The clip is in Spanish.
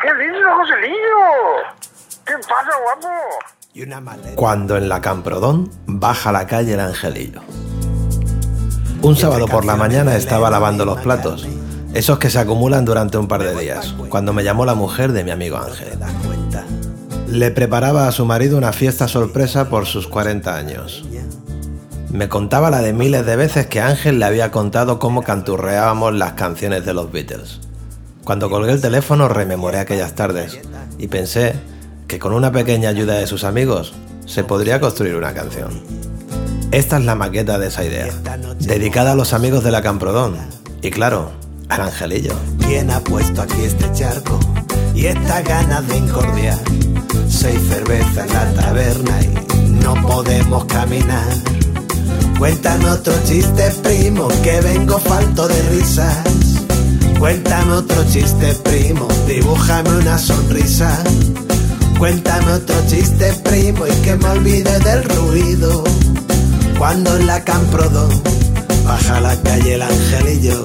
¿Qué dices, Joselillo? ¿Qué pasa, guapo? Cuando en la Camprodón baja a la calle el angelillo. Un sábado por la mañana estaba lavando los platos, esos que se acumulan durante un par de días, cuando me llamó la mujer de mi amigo Ángel. Le preparaba a su marido una fiesta sorpresa por sus 40 años. Me contaba la de miles de veces que Ángel le había contado cómo canturreábamos las canciones de los Beatles. Cuando colgué el teléfono rememoré aquellas tardes y pensé que con una pequeña ayuda de sus amigos se podría construir una canción. Esta es la maqueta de esa idea, dedicada a los amigos de la Camprodón y claro, al Angelillo. ¿Quién ha puesto aquí este charco y esta ganas de incordiar? Seis cervezas en la taberna y no podemos caminar. Cuéntame otro chiste, primo, que vengo falto de risas. Cuéntame otro chiste, primo, dibújame una sonrisa. Cuéntame otro chiste, primo, y que me olvide del ruido. Cuando en la Camprodón baja la calle el angelillo.